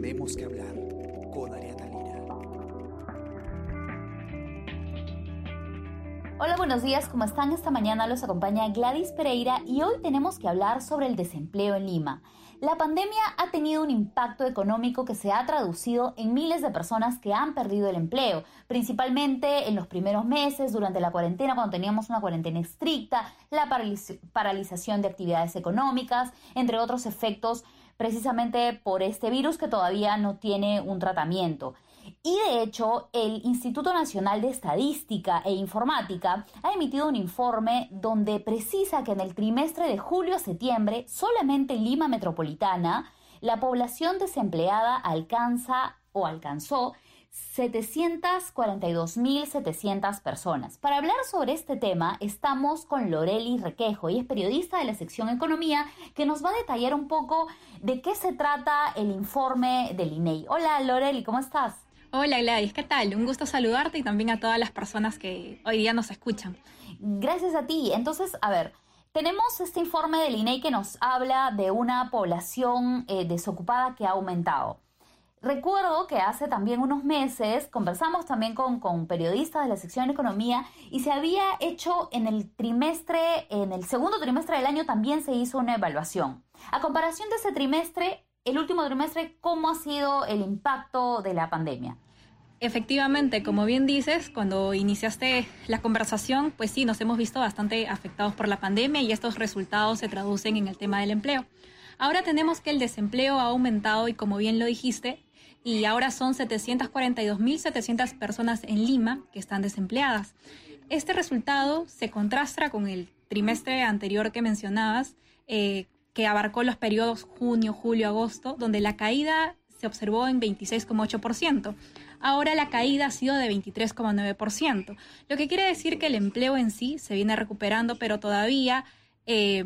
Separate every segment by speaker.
Speaker 1: tenemos que hablar con Ariana Lira.
Speaker 2: Hola, buenos días, ¿cómo están? Esta mañana los acompaña Gladys Pereira y hoy tenemos que hablar sobre el desempleo en Lima. La pandemia ha tenido un impacto económico que se ha traducido en miles de personas que han perdido el empleo, principalmente en los primeros meses, durante la cuarentena, cuando teníamos una cuarentena estricta, la paralización de actividades económicas, entre otros efectos precisamente por este virus que todavía no tiene un tratamiento. Y de hecho, el Instituto Nacional de Estadística e Informática ha emitido un informe donde precisa que en el trimestre de julio a septiembre, solamente en Lima Metropolitana, la población desempleada alcanza o alcanzó 742.700 personas. Para hablar sobre este tema, estamos con Loreli Requejo, y es periodista de la sección Economía, que nos va a detallar un poco de qué se trata el informe del INEI. Hola Loreli, ¿cómo estás?
Speaker 3: Hola Gladys, ¿qué tal? Un gusto saludarte y también a todas las personas que hoy día nos escuchan.
Speaker 2: Gracias a ti. Entonces, a ver, tenemos este informe del INEI que nos habla de una población eh, desocupada que ha aumentado. Recuerdo que hace también unos meses conversamos también con, con, periodistas de la sección economía y se había hecho en el trimestre, en el segundo trimestre del año también se hizo una evaluación. A comparación de ese trimestre, el último trimestre, ¿cómo ha sido el impacto de la pandemia?
Speaker 3: Efectivamente, como bien dices, cuando iniciaste la conversación, pues sí, nos hemos visto bastante afectados por la pandemia y estos resultados se traducen en el tema del empleo. Ahora tenemos que el desempleo ha aumentado y como bien lo dijiste, y ahora son 742.700 personas en Lima que están desempleadas. Este resultado se contrasta con el trimestre anterior que mencionabas, eh, que abarcó los periodos junio, julio, agosto, donde la caída se observó en 26,8%. Ahora la caída ha sido de 23,9%, lo que quiere decir que el empleo en sí se viene recuperando, pero todavía, eh,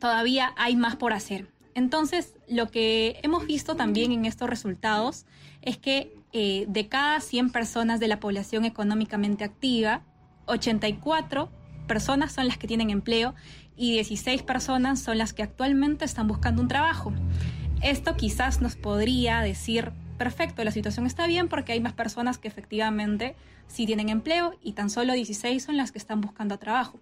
Speaker 3: todavía hay más por hacer. Entonces, lo que hemos visto también en estos resultados es que eh, de cada 100 personas de la población económicamente activa, 84 personas son las que tienen empleo y 16 personas son las que actualmente están buscando un trabajo. Esto quizás nos podría decir, perfecto, la situación está bien porque hay más personas que efectivamente sí tienen empleo y tan solo 16 son las que están buscando trabajo.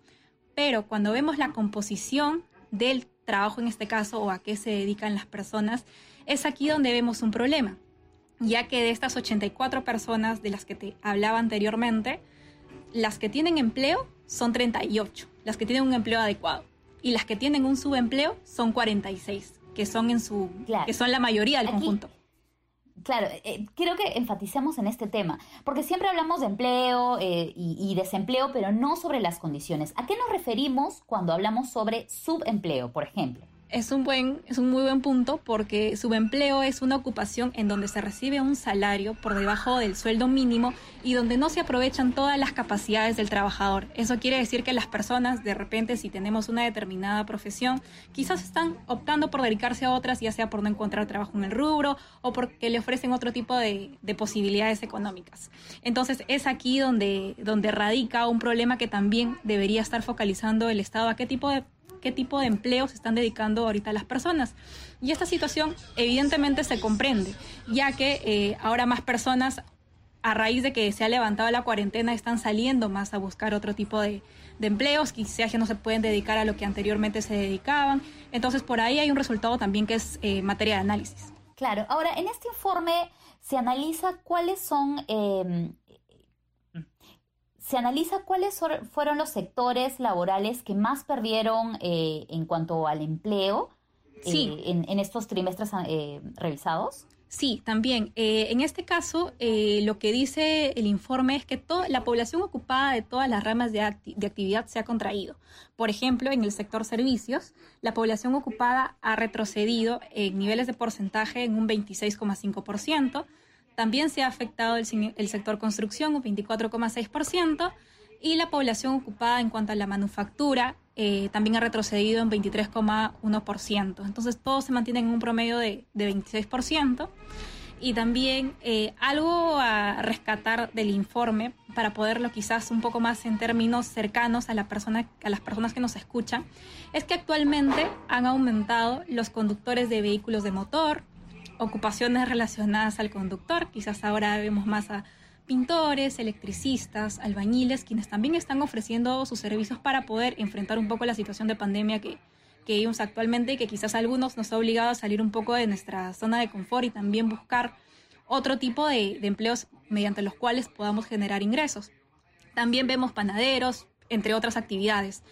Speaker 3: Pero cuando vemos la composición del trabajo en este caso o a qué se dedican las personas, es aquí donde vemos un problema, ya que de estas 84 personas de las que te hablaba anteriormente, las que tienen empleo son 38, las que tienen un empleo adecuado. Y las que tienen un subempleo son 46, que son en su que son la mayoría del conjunto.
Speaker 2: Claro, eh, quiero que enfaticemos en este tema, porque siempre hablamos de empleo eh, y, desempleo, pero no sobre las condiciones. ¿A qué nos referimos cuando hablamos sobre subempleo, por ejemplo?
Speaker 3: Es un buen, es un muy buen punto porque subempleo es una ocupación en donde se recibe un salario por debajo del sueldo mínimo y donde no se aprovechan todas las capacidades del trabajador. Eso quiere decir que las personas, de repente, si tenemos una determinada profesión, quizás están optando por dedicarse a otras, ya sea por no encontrar trabajo en el rubro o porque le ofrecen otro tipo de, de posibilidades económicas. Entonces es aquí donde, donde radica un problema que también debería estar focalizando el Estado a qué tipo de qué tipo de empleo se están dedicando ahorita las personas. Y esta situación evidentemente se comprende, ya que eh, ahora más personas, a raíz de que se ha levantado la cuarentena, están saliendo más a buscar otro tipo de, empleos, quizás ya no se pueden dedicar a lo que anteriormente se dedicaban. Entonces, por ahí hay un resultado también que es eh, materia de análisis.
Speaker 2: Claro, ahora en este informe se analiza cuáles son em, se analiza cuáles fueron los sectores laborales que más perdieron eh, en cuanto al empleo eh, en, estos trimestres eh, revisados.
Speaker 3: Sí, también. en este caso, lo que dice el informe es que la población ocupada de todas las ramas de, de, actividad se ha contraído. Por ejemplo, en el sector servicios, la población ocupada ha retrocedido en niveles de porcentaje en un 26,5%. También se ha afectado el, sector construcción, un 24,6%, y la población ocupada en cuanto a la manufactura eh, también ha retrocedido en 23,1%. Entonces, todo se mantiene en un promedio de, 26%. Y también eh, algo a rescatar del informe, para poderlo quizás un poco más en términos cercanos a, la persona, a las personas que nos escuchan, es que actualmente han aumentado los conductores de vehículos de motor, ocupaciones relacionadas al conductor. Quizás ahora vemos más a pintores, electricistas, albañiles, quienes también están ofreciendo sus servicios para poder enfrentar un poco la situación de pandemia que, que vivimos actualmente y que quizás a algunos nos ha obligado a salir un poco de nuestra zona de confort y también buscar otro tipo de, de empleos mediante los cuales podamos generar ingresos. También vemos panaderos, entre otras actividades.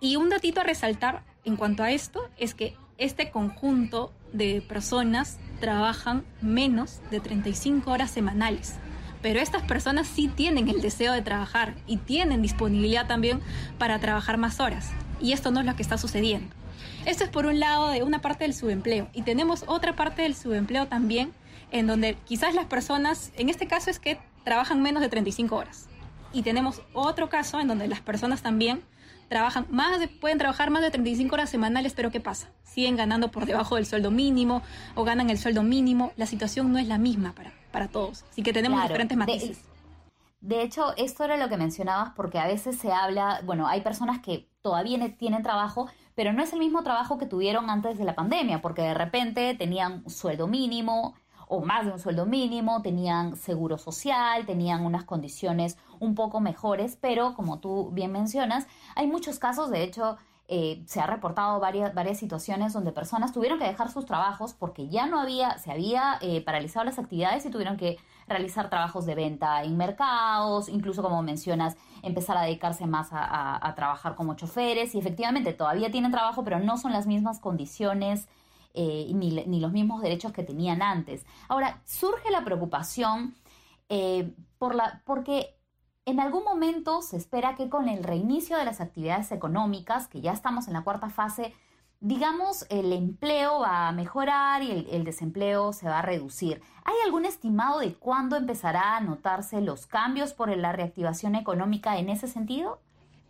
Speaker 3: Y un datito a resaltar en cuanto a esto es que este conjunto de personas trabajan menos de 35 horas semanales. Pero estas personas sí tienen el deseo de trabajar y tienen disponibilidad también para trabajar más horas. Y esto no es lo que está sucediendo. Esto es por un lado de una parte del subempleo. Y tenemos otra parte del subempleo también, en donde quizás las personas, en este caso es que trabajan menos de 35 horas. Y tenemos otro caso en donde las personas también trabajan más de, pueden trabajar más de 35 horas semanales, pero ¿qué pasa? Siguen ganando por debajo del sueldo mínimo o ganan el sueldo mínimo. La situación no es la misma para, para todos. Así que tenemos diferentes matices.
Speaker 2: De, de, hecho, esto era lo que mencionabas porque a veces se habla, bueno, hay personas que todavía tienen trabajo, pero no es el mismo trabajo que tuvieron antes de la pandemia, porque de repente tenían sueldo mínimo, o más de un sueldo mínimo, tenían seguro social, tenían unas condiciones un poco mejores, pero como tú bien mencionas, hay muchos casos, de hecho, eh, se ha reportado varias, varias situaciones donde personas tuvieron que dejar sus trabajos porque ya no había, se había eh, paralizado las actividades y tuvieron que realizar trabajos de venta en mercados, incluso como mencionas, empezar a dedicarse más a, trabajar como choferes. Y efectivamente todavía tienen trabajo, pero no son las mismas condiciones eh, ni, los mismos derechos que tenían antes. Ahora, surge la preocupación eh, por la, porque en algún momento se espera que con el reinicio de las actividades económicas, que ya estamos en la cuarta fase, digamos, el empleo va a mejorar y el, desempleo se va a reducir. ¿Hay algún estimado de cuándo empezará a notarse los cambios por la reactivación económica en ese sentido?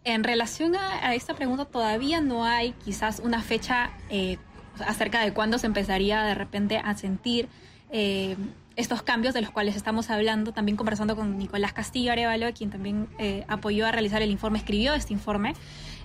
Speaker 3: En relación a, a esta pregunta, todavía no hay quizás una fecha eh, acerca de cuándo se empezaría de repente a sentir eh, estos cambios de los cuales estamos hablando, también conversando con Nicolás Castillo Arevalo, quien también eh, apoyó a realizar el informe, escribió este informe.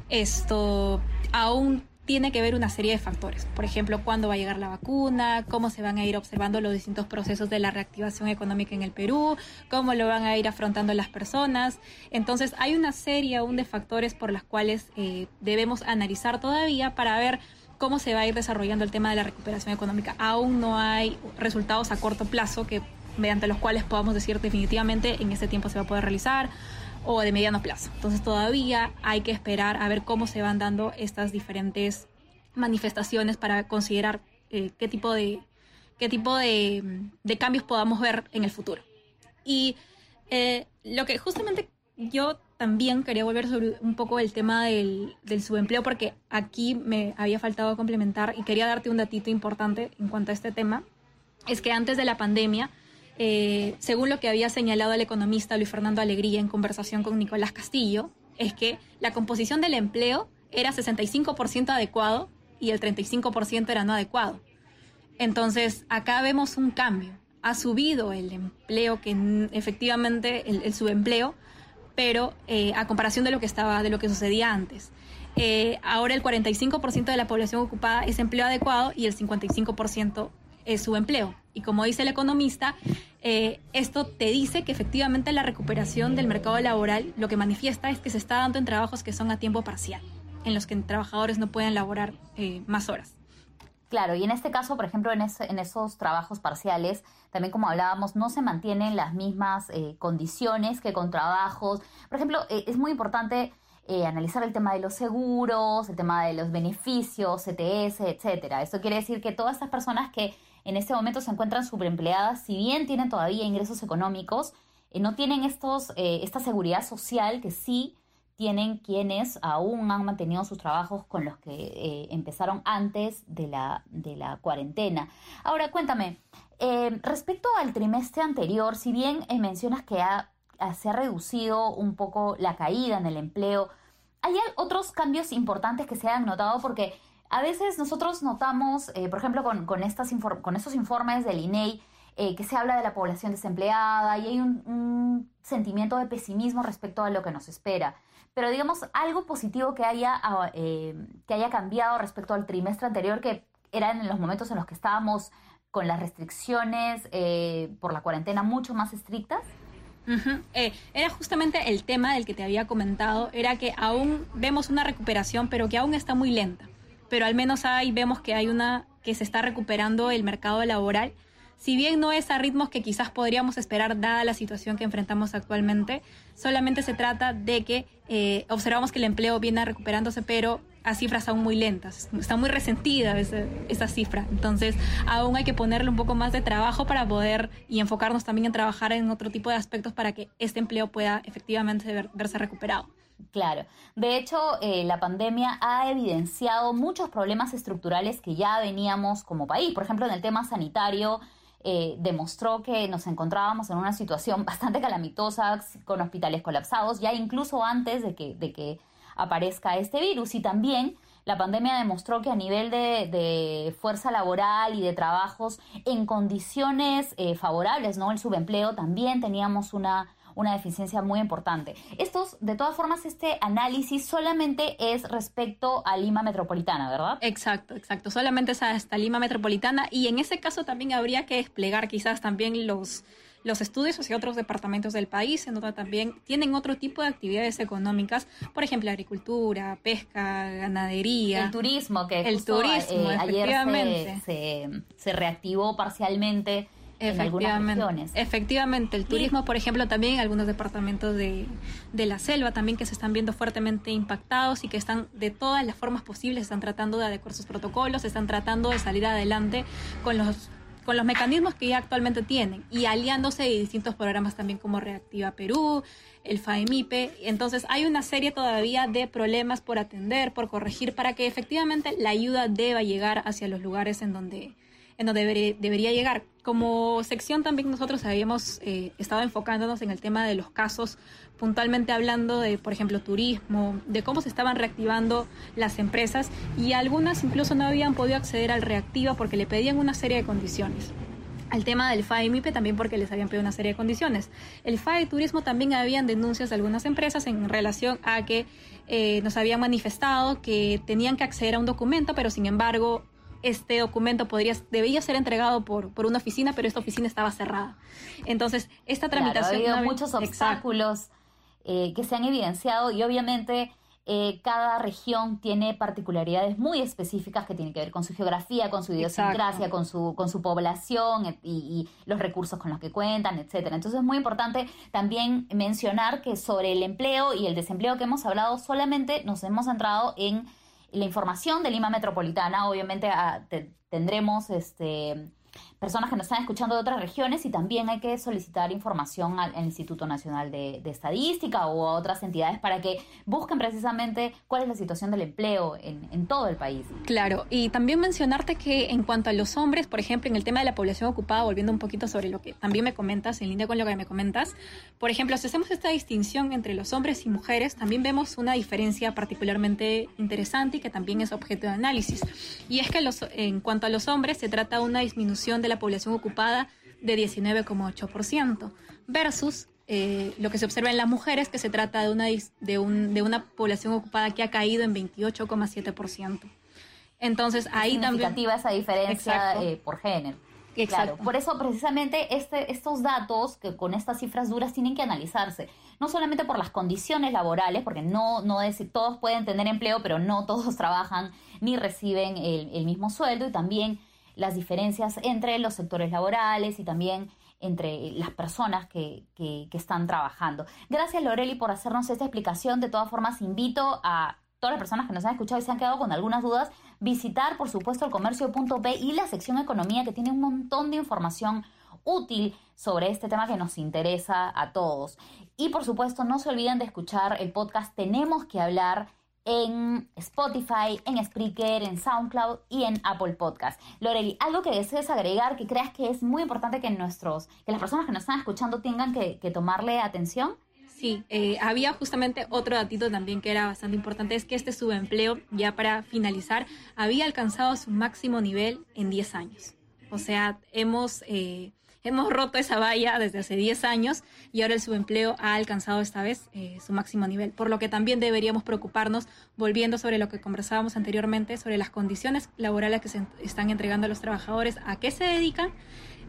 Speaker 3: Esto aún tiene que ver una serie de factores. Por ejemplo, cuándo va a llegar la vacuna, cómo se van a ir observando los distintos procesos de la reactivación económica en el Perú, cómo lo van a ir afrontando las personas. Entonces, hay una serie aún de factores por las cuales eh, debemos analizar todavía para ver cómo se va a ir desarrollando el tema de la recuperación económica. Aún no hay resultados a corto plazo que mediante los cuales podamos decir definitivamente en este tiempo se va a poder realizar o de mediano plazo. Entonces todavía hay que esperar a ver cómo se van dando estas diferentes manifestaciones para considerar eh, qué tipo de qué tipo de, cambios podamos ver en el futuro. Y eh, lo que justamente yo también quería volver sobre un poco el tema del, del, subempleo porque aquí me había faltado complementar y quería darte un datito importante en cuanto a este tema. Es que antes de la pandemia, eh, según lo que había señalado el economista Luis Fernando Alegría en conversación con Nicolás Castillo, es que la composición del empleo era 65% adecuado y el 35% era no adecuado. Entonces, acá vemos un cambio. Ha subido el empleo, que efectivamente el, el subempleo, pero eh, a comparación de lo que estaba, de lo que sucedía antes. Eh, ahora el 45% de la población ocupada es empleo adecuado y el 55% es subempleo. Y como dice el economista, eh, esto te dice que efectivamente la recuperación del mercado laboral lo que manifiesta es que se está dando en trabajos que son a tiempo parcial, en los que trabajadores no pueden laborar eh, más horas.
Speaker 2: Claro, y en este caso, por ejemplo, en, ese, en esos trabajos parciales, también como hablábamos, no se mantienen las mismas eh, condiciones que con trabajos. Por ejemplo, eh, es muy importante eh, analizar el tema de los seguros, el tema de los beneficios, CTS, etcétera. Esto quiere decir que todas estas personas que en este momento se encuentran sobreempleadas, si bien tienen todavía ingresos económicos, no tienen estos, esta seguridad social que sí tienen quienes aún han mantenido sus trabajos con los que eh, empezaron antes de la, de la cuarentena. Ahora, cuéntame, eh, respecto al trimestre anterior, si bien eh, mencionas que ha, se ha reducido un poco la caída en el empleo, ¿hay otros cambios importantes que se han notado? Porque a veces nosotros notamos, por ejemplo, con, con, estas con estos informes del INEI, eh, que se habla de la población desempleada y hay un, un, sentimiento de pesimismo respecto a lo que nos espera. Pero digamos, algo positivo que haya, ah, eh, que haya cambiado respecto al trimestre anterior, que eran los momentos en los que estábamos con las restricciones eh, por la cuarentena mucho más estrictas?
Speaker 3: Eh, era justamente el tema del que te había comentado, era que aún vemos una recuperación, pero que aún está muy lenta. Pero al menos ahí vemos que hay una que se está recuperando el mercado laboral si bien no es a ritmos que quizás podríamos esperar dada la situación que enfrentamos actualmente, solamente se trata de que eh, observamos que el empleo viene recuperándose, pero a cifras aún muy lentas. Está muy resentida esa, cifra. Entonces, aún hay que ponerle un poco más de trabajo para poder y enfocarnos también en trabajar en otro tipo de aspectos para que este empleo pueda efectivamente verse recuperado.
Speaker 2: Claro. De hecho, eh, la pandemia ha evidenciado muchos problemas estructurales que ya veníamos como país. Por ejemplo, en el tema sanitario, eh, demostró que nos encontrábamos en una situación bastante calamitosa, con hospitales colapsados, ya incluso antes de que, de que aparezca este virus. Y también la pandemia demostró que a nivel de, fuerza laboral y de trabajos en condiciones eh, favorables, ¿no? El subempleo también teníamos una una deficiencia muy importante. Estos, de todas formas, este análisis solamente es respecto a Lima Metropolitana, ¿verdad?
Speaker 3: Exacto, exacto. Solamente es hasta Lima Metropolitana y en ese caso también habría que desplegar quizás también los los estudios hacia otros departamentos del país, en donde también tienen otro tipo de actividades económicas, por ejemplo, agricultura, pesca, ganadería.
Speaker 2: El turismo, que
Speaker 3: el turismo,
Speaker 2: eh, ayer se, se, reactivó parcialmente Efectivamente,
Speaker 3: efectivamente, el turismo, por ejemplo, también en algunos departamentos de, de, la selva también que se están viendo fuertemente impactados y que están de todas las formas posibles, están tratando de adecuar sus protocolos, están tratando de salir adelante con los con los mecanismos que ya actualmente tienen y aliándose de distintos programas también como Reactiva Perú, el FAEMIPE. Entonces hay una serie todavía de problemas por atender, por corregir, para que efectivamente la ayuda deba llegar hacia los lugares en donde, en donde debería, llegar. Como sección también nosotros habíamos eh, estado enfocándonos en el tema de los casos, puntualmente hablando de, por ejemplo, turismo, de cómo se estaban reactivando las empresas y algunas incluso no habían podido acceder al reactiva porque le pedían una serie de condiciones al tema del FAE MIPE también porque les habían pedido una serie de condiciones. El FAE Turismo también habían denuncias de algunas empresas en relación a que eh, nos habían manifestado que tenían que acceder a un documento, pero sin embargo este documento podría, debía ser entregado por, por una oficina, pero esta oficina estaba cerrada. Entonces, esta tramitación...
Speaker 2: ha habido muchos obstáculos eh, que se han evidenciado y obviamente eh, cada región tiene particularidades muy específicas que tienen que ver con su geografía, con su idiosincrasia, con su, con su población y, y, los recursos con los que cuentan, etcétera. Entonces es muy importante también mencionar que sobre el empleo y el desempleo que hemos hablado, solamente nos hemos centrado en la información de Lima Metropolitana, obviamente ah, tendremos este personas que nos están escuchando de otras regiones y también hay que solicitar información al, Instituto Nacional de, Estadística o a otras entidades para que busquen precisamente cuál es la situación del empleo en, en, todo el país.
Speaker 3: Claro, y también mencionarte que en cuanto a los hombres, por ejemplo, en el tema de la población ocupada, volviendo un poquito sobre lo que también me comentas, en línea con lo que me comentas, por ejemplo, si hacemos esta distinción entre los hombres y mujeres, también vemos una diferencia particularmente interesante y que también es objeto de análisis. Y es que los, en cuanto a los hombres, se trata de una disminución de la población ocupada de 19,8% versus eh, lo que se observa en las mujeres, que se trata de una, de, un, de una población ocupada que ha caído en 28,7%. Entonces, ahí también...
Speaker 2: Significativa esa diferencia eh, por género. Claro, por eso precisamente este, estos datos que con estas cifras duras tienen que analizarse, no solamente por las condiciones laborales, porque no, no es, todos pueden tener empleo, pero no todos trabajan ni reciben el, el mismo sueldo y también las diferencias entre los sectores laborales y también entre las personas que, que, están trabajando. Gracias Loreli por hacernos esta explicación. De todas formas, invito a todas las personas que nos han escuchado y se han quedado con algunas dudas, visitar por supuesto el comercio.p y la sección economía que tiene un montón de información útil sobre este tema que nos interesa a todos. Y por supuesto, no se olviden de escuchar el podcast Tenemos que hablar en Spotify, en Spreaker, en SoundCloud y en Apple Podcast. Loreli, algo que desees agregar que creas que es muy importante que nuestros, que las personas que nos están escuchando tengan que, tomarle atención.
Speaker 3: Sí, eh, había justamente otro datito también que era bastante importante, es que este subempleo, ya para finalizar, había alcanzado su máximo nivel en 10 años. O sea, hemos, eh, hemos roto esa valla desde hace 10 años y ahora el subempleo ha alcanzado esta vez eh, su máximo nivel, por lo que también deberíamos preocuparnos, volviendo sobre lo que conversábamos anteriormente, sobre las condiciones laborales que se están entregando a los trabajadores, a qué se dedican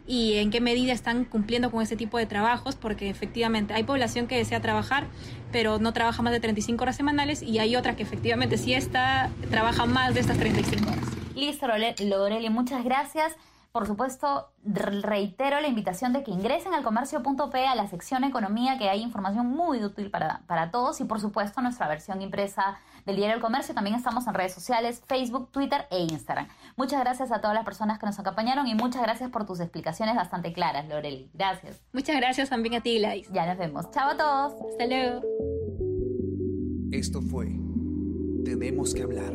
Speaker 3: y en qué medida están cumpliendo con ese tipo de trabajos, porque efectivamente hay población que desea trabajar, pero no trabaja más de 35 horas semanales y hay otra que efectivamente sí está, trabaja más de estas 35 horas.
Speaker 2: Listo, Loreli, muchas gracias. Por supuesto, reitero la invitación de que ingresen al comercio.p a la sección economía, que hay información muy útil para, para todos y por supuesto nuestra versión impresa del diario El Comercio. También estamos en redes sociales, Facebook, Twitter e Instagram. Muchas gracias a todas las personas que nos acompañaron y muchas gracias por tus explicaciones bastante claras, Loreli. Gracias.
Speaker 3: Muchas gracias también a ti, Gladys.
Speaker 2: Ya nos vemos. Chao a todos.
Speaker 3: Hasta luego.
Speaker 1: Esto fue Tenemos que hablar